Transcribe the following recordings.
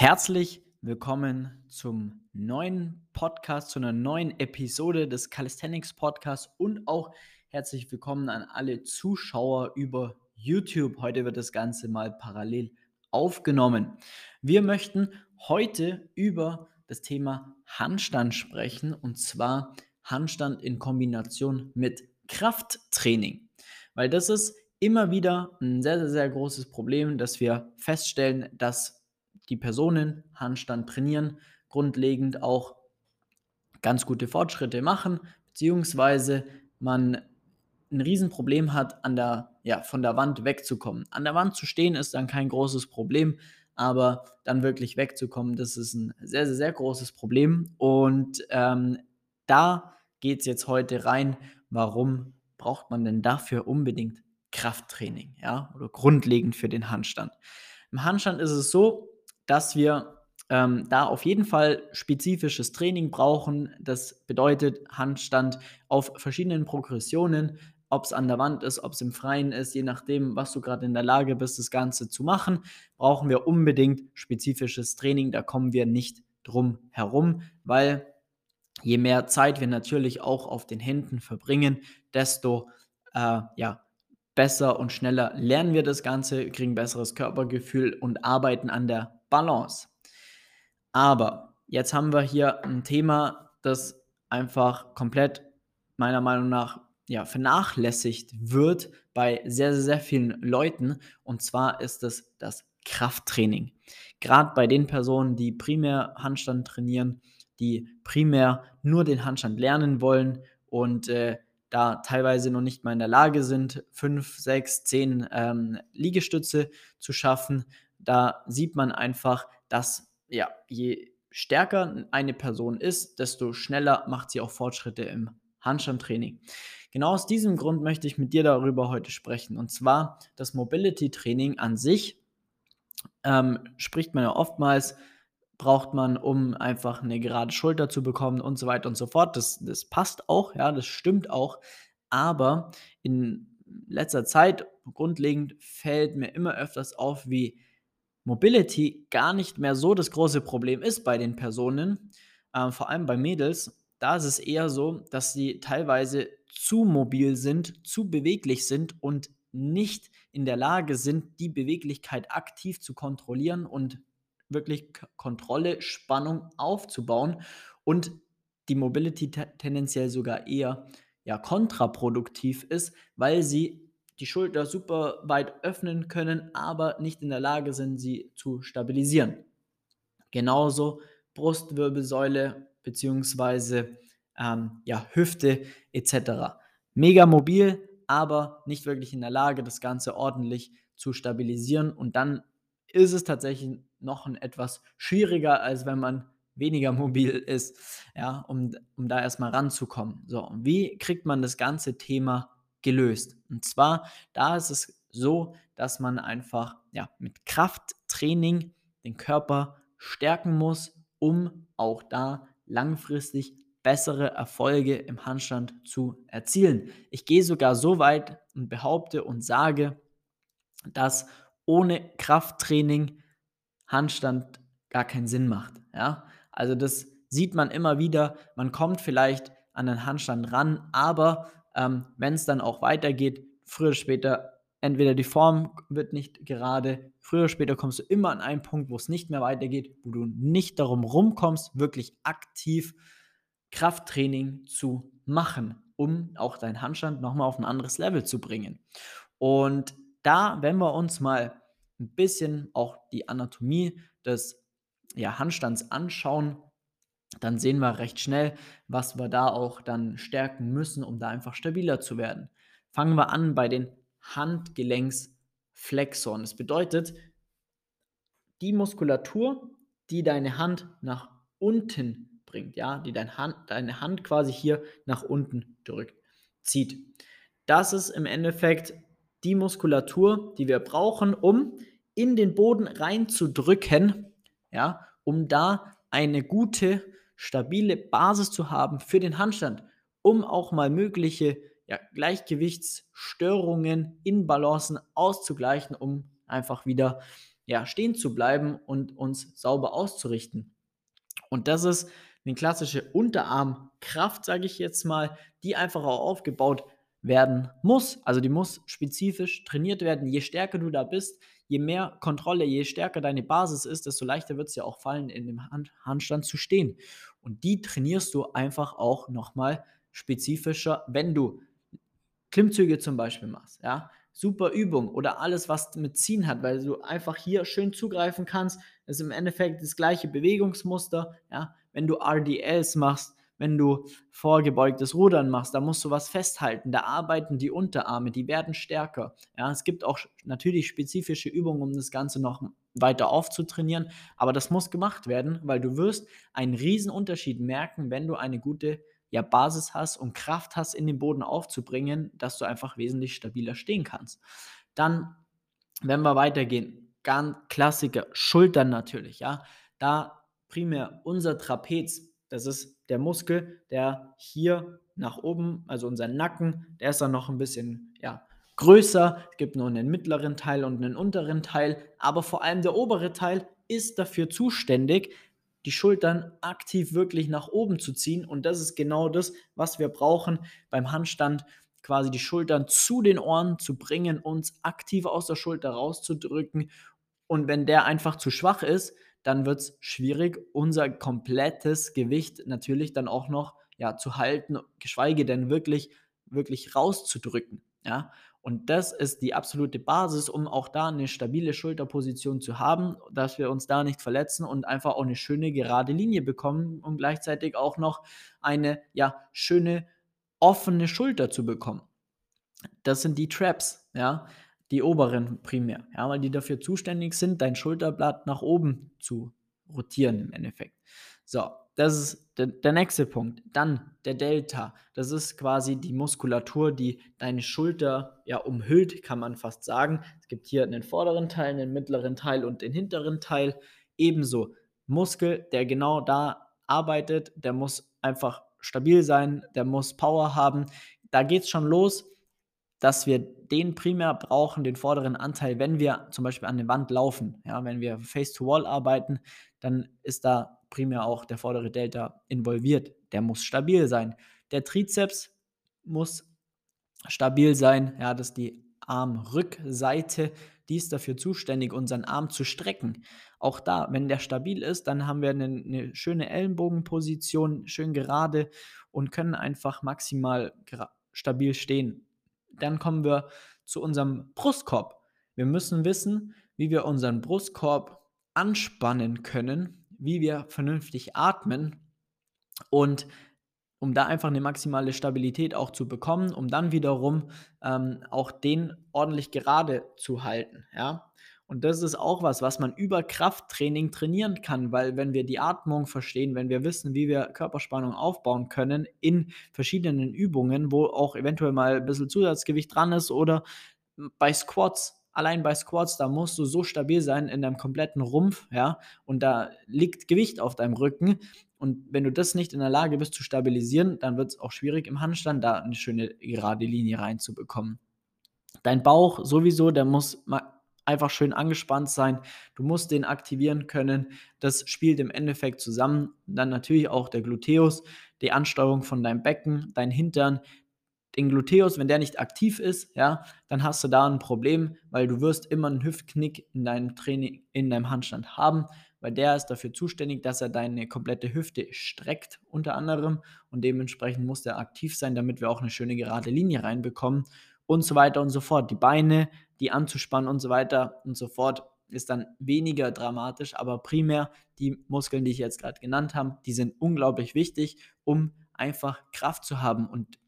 Herzlich willkommen zum neuen Podcast, zu einer neuen Episode des Calisthenics Podcasts und auch herzlich willkommen an alle Zuschauer über YouTube. Heute wird das Ganze mal parallel aufgenommen. Wir möchten heute über das Thema Handstand sprechen und zwar Handstand in Kombination mit Krafttraining, weil das ist immer wieder ein sehr, sehr, sehr großes Problem, dass wir feststellen, dass die Personen Handstand trainieren, grundlegend auch ganz gute Fortschritte machen, beziehungsweise man ein Riesenproblem hat, an der, ja, von der Wand wegzukommen. An der Wand zu stehen ist dann kein großes Problem, aber dann wirklich wegzukommen, das ist ein sehr, sehr, sehr großes Problem. Und ähm, da geht es jetzt heute rein, warum braucht man denn dafür unbedingt Krafttraining, ja, oder grundlegend für den Handstand. Im Handstand ist es so, dass wir ähm, da auf jeden Fall spezifisches Training brauchen. Das bedeutet Handstand auf verschiedenen Progressionen, ob es an der Wand ist, ob es im Freien ist, je nachdem, was du gerade in der Lage bist, das Ganze zu machen, brauchen wir unbedingt spezifisches Training. Da kommen wir nicht drum herum, weil je mehr Zeit wir natürlich auch auf den Händen verbringen, desto äh, ja, besser und schneller lernen wir das Ganze, kriegen besseres Körpergefühl und arbeiten an der Balance. Aber jetzt haben wir hier ein Thema, das einfach komplett meiner Meinung nach ja, vernachlässigt wird bei sehr, sehr, sehr vielen Leuten. Und zwar ist es das Krafttraining. Gerade bei den Personen, die primär Handstand trainieren, die primär nur den Handstand lernen wollen und äh, da teilweise noch nicht mal in der Lage sind, fünf, sechs, zehn ähm, Liegestütze zu schaffen. Da sieht man einfach, dass ja, je stärker eine Person ist, desto schneller macht sie auch Fortschritte im Handstandtraining. Genau aus diesem Grund möchte ich mit dir darüber heute sprechen. Und zwar das Mobility Training an sich ähm, spricht man ja oftmals braucht man, um einfach eine gerade Schulter zu bekommen und so weiter und so fort. Das, das passt auch, ja, das stimmt auch. Aber in letzter Zeit, grundlegend, fällt mir immer öfters auf, wie Mobility gar nicht mehr so das große Problem ist bei den Personen, äh, vor allem bei Mädels. Da ist es eher so, dass sie teilweise zu mobil sind, zu beweglich sind und nicht in der Lage sind, die Beweglichkeit aktiv zu kontrollieren und wirklich Kontrolle, Spannung aufzubauen und die Mobility tendenziell sogar eher ja, kontraproduktiv ist, weil sie die Schulter super weit öffnen können, aber nicht in der Lage sind, sie zu stabilisieren. Genauso Brustwirbelsäule bzw. Ähm, ja, Hüfte etc. Mega mobil, aber nicht wirklich in der Lage, das Ganze ordentlich zu stabilisieren. Und dann ist es tatsächlich noch ein etwas schwieriger, als wenn man weniger mobil ist, ja, um, um da erstmal ranzukommen. So, und wie kriegt man das ganze Thema gelöst? Und zwar, da ist es so, dass man einfach ja, mit Krafttraining den Körper stärken muss, um auch da langfristig bessere Erfolge im Handstand zu erzielen. Ich gehe sogar so weit und behaupte und sage, dass ohne Krafttraining Handstand gar keinen Sinn macht. Ja? Also das sieht man immer wieder. Man kommt vielleicht an den Handstand ran, aber ähm, wenn es dann auch weitergeht, früher oder später, entweder die Form wird nicht gerade, früher oder später kommst du immer an einen Punkt, wo es nicht mehr weitergeht, wo du nicht darum rumkommst, wirklich aktiv Krafttraining zu machen, um auch deinen Handstand nochmal auf ein anderes Level zu bringen. Und da, wenn wir uns mal ein bisschen auch die Anatomie des ja, Handstands anschauen, dann sehen wir recht schnell, was wir da auch dann stärken müssen, um da einfach stabiler zu werden. Fangen wir an bei den Handgelenksflexoren. Das bedeutet, die Muskulatur, die deine Hand nach unten bringt, ja, die dein Hand, deine Hand quasi hier nach unten drückt, zieht. Das ist im Endeffekt die Muskulatur, die wir brauchen, um in den Boden reinzudrücken, ja, um da eine gute, stabile Basis zu haben für den Handstand, um auch mal mögliche ja, Gleichgewichtsstörungen in Balancen auszugleichen, um einfach wieder ja, stehen zu bleiben und uns sauber auszurichten. Und das ist eine klassische Unterarmkraft, sage ich jetzt mal, die einfach auch aufgebaut werden muss. Also die muss spezifisch trainiert werden. Je stärker du da bist, je mehr Kontrolle, je stärker deine Basis ist, desto leichter wird es ja auch fallen, in dem Hand Handstand zu stehen. Und die trainierst du einfach auch nochmal spezifischer, wenn du Klimmzüge zum Beispiel machst. Ja, super Übung oder alles, was mit Ziehen hat, weil du einfach hier schön zugreifen kannst. Das ist im Endeffekt das gleiche Bewegungsmuster. Ja, wenn du RDLs machst, wenn du vorgebeugtes Rudern machst, da musst du was festhalten. Da arbeiten die Unterarme, die werden stärker. Ja, es gibt auch natürlich spezifische Übungen, um das Ganze noch weiter aufzutrainieren, aber das muss gemacht werden, weil du wirst einen riesen Unterschied merken, wenn du eine gute ja, Basis hast und Kraft hast, in den Boden aufzubringen, dass du einfach wesentlich stabiler stehen kannst. Dann, wenn wir weitergehen, ganz Klassiker, Schultern natürlich, ja. Da primär unser Trapez, das ist der Muskel, der hier nach oben, also unser Nacken, der ist dann noch ein bisschen, ja, größer. Es gibt nur einen mittleren Teil und einen unteren Teil, aber vor allem der obere Teil ist dafür zuständig, die Schultern aktiv wirklich nach oben zu ziehen. Und das ist genau das, was wir brauchen beim Handstand, quasi die Schultern zu den Ohren zu bringen, uns aktiv aus der Schulter rauszudrücken. Und wenn der einfach zu schwach ist, dann wird es schwierig, unser komplettes Gewicht natürlich dann auch noch ja, zu halten, geschweige denn wirklich, wirklich rauszudrücken. Ja? Und das ist die absolute Basis, um auch da eine stabile Schulterposition zu haben, dass wir uns da nicht verletzen und einfach auch eine schöne gerade Linie bekommen und gleichzeitig auch noch eine ja schöne offene Schulter zu bekommen. Das sind die Traps, ja, die oberen primär, ja, weil die dafür zuständig sind, dein Schulterblatt nach oben zu rotieren im Endeffekt. So, das ist der, der, nächste Punkt. Dann der Delta. Das ist quasi die Muskulatur, die deine Schulter ja umhüllt, kann man fast sagen. Es gibt hier einen vorderen Teil, einen mittleren Teil und den hinteren Teil. Ebenso Muskel, der genau da arbeitet, der muss einfach stabil sein, der muss Power haben. Da geht es schon los, dass wir den primär brauchen, den vorderen Anteil, wenn wir zum Beispiel an der Wand laufen. Ja, wenn wir Face-to-Wall arbeiten, dann ist da primär auch der vordere Delta involviert. Der muss stabil sein. Der Trizeps muss stabil sein. Ja, das ist die Armrückseite. Die ist dafür zuständig, unseren Arm zu strecken. Auch da, wenn der stabil ist, dann haben wir eine, eine schöne Ellenbogenposition, schön gerade und können einfach maximal stabil stehen. Dann kommen wir zu unserem Brustkorb. Wir müssen wissen, wie wir unseren Brustkorb anspannen können, wie wir vernünftig atmen und um da einfach eine maximale Stabilität auch zu bekommen, um dann wiederum ähm, auch den ordentlich gerade zu halten, ja. Und das ist auch was, was man über Krafttraining trainieren kann, weil wenn wir die Atmung verstehen, wenn wir wissen, wie wir Körperspannung aufbauen können in verschiedenen Übungen, wo auch eventuell mal ein bisschen Zusatzgewicht dran ist oder bei Squats, allein bei Squats, da musst du so stabil sein in deinem kompletten Rumpf, ja, und da liegt Gewicht auf deinem Rücken. Und wenn du das nicht in der Lage bist zu stabilisieren, dann wird es auch schwierig im Handstand da eine schöne gerade Linie reinzubekommen. Dein Bauch sowieso, der muss einfach schön angespannt sein. Du musst den aktivieren können. Das spielt im Endeffekt zusammen. Dann natürlich auch der Gluteus, die Ansteuerung von deinem Becken, dein Hintern, den Gluteus, wenn der nicht aktiv ist, ja, dann hast du da ein Problem, weil du wirst immer einen Hüftknick in deinem Training, in deinem Handstand haben, weil der ist dafür zuständig, dass er deine komplette Hüfte streckt, unter anderem, und dementsprechend muss der aktiv sein, damit wir auch eine schöne gerade Linie reinbekommen und so weiter und so fort. Die Beine, die anzuspannen und so weiter und so fort, ist dann weniger dramatisch, aber primär die Muskeln, die ich jetzt gerade genannt habe, die sind unglaublich wichtig, um einfach Kraft zu haben und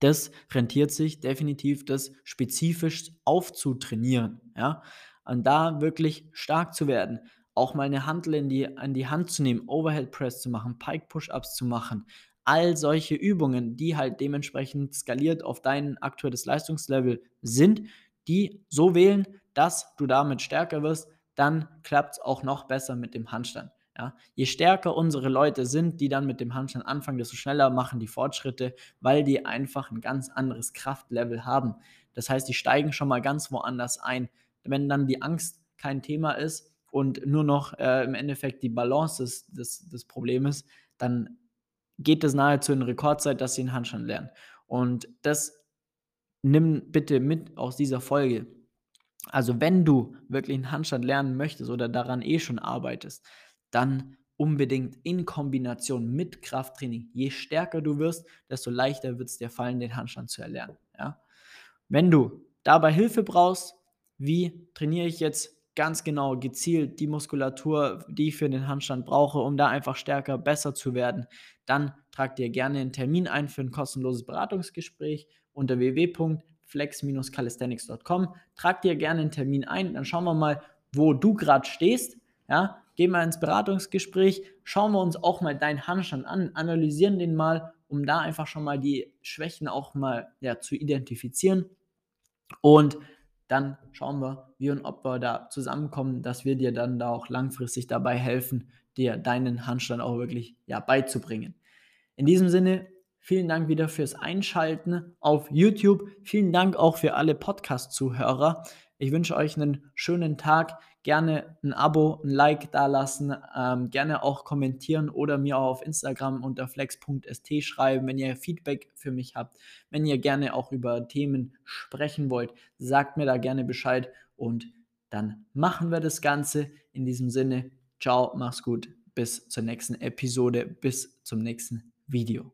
das rentiert sich definitiv, das spezifisch aufzutrainieren, ja, und da wirklich stark zu werden, auch mal eine Handel in die, an die Hand zu nehmen, Overhead Press zu machen, Pike Push-Ups zu machen, all solche Übungen, die halt dementsprechend skaliert auf dein aktuelles Leistungslevel sind, die so wählen, dass du damit stärker wirst, dann klappt es auch noch besser mit dem Handstand. Ja, je stärker unsere Leute sind, die dann mit dem Handstand anfangen, desto schneller machen die Fortschritte, weil die einfach ein ganz anderes Kraftlevel haben. Das heißt, die steigen schon mal ganz woanders ein. Wenn dann die Angst kein Thema ist und nur noch äh, im Endeffekt die Balance des, des, des Problems, dann geht es nahezu in Rekordzeit, dass sie einen Handstand lernen. Und das nimm bitte mit aus dieser Folge. Also wenn du wirklich einen Handstand lernen möchtest oder daran eh schon arbeitest, dann unbedingt in Kombination mit Krafttraining. Je stärker du wirst, desto leichter wird es dir fallen, den Handstand zu erlernen. Ja? Wenn du dabei Hilfe brauchst, wie trainiere ich jetzt ganz genau gezielt die Muskulatur, die ich für den Handstand brauche, um da einfach stärker, besser zu werden, dann trag dir gerne einen Termin ein für ein kostenloses Beratungsgespräch unter www.flex-calisthenics.com. Trag dir gerne einen Termin ein, dann schauen wir mal, wo du gerade stehst. Ja, gehen wir ins Beratungsgespräch, schauen wir uns auch mal deinen Handstand an, analysieren den mal, um da einfach schon mal die Schwächen auch mal ja, zu identifizieren. Und dann schauen wir, wie und ob wir da zusammenkommen, dass wir dir dann da auch langfristig dabei helfen, dir deinen Handstand auch wirklich ja, beizubringen. In diesem Sinne, vielen Dank wieder fürs Einschalten auf YouTube. Vielen Dank auch für alle Podcast-Zuhörer. Ich wünsche euch einen schönen Tag. Gerne ein Abo, ein Like da lassen, ähm, gerne auch kommentieren oder mir auch auf Instagram unter flex.st schreiben, wenn ihr Feedback für mich habt. Wenn ihr gerne auch über Themen sprechen wollt, sagt mir da gerne Bescheid und dann machen wir das Ganze. In diesem Sinne, ciao, mach's gut, bis zur nächsten Episode, bis zum nächsten Video.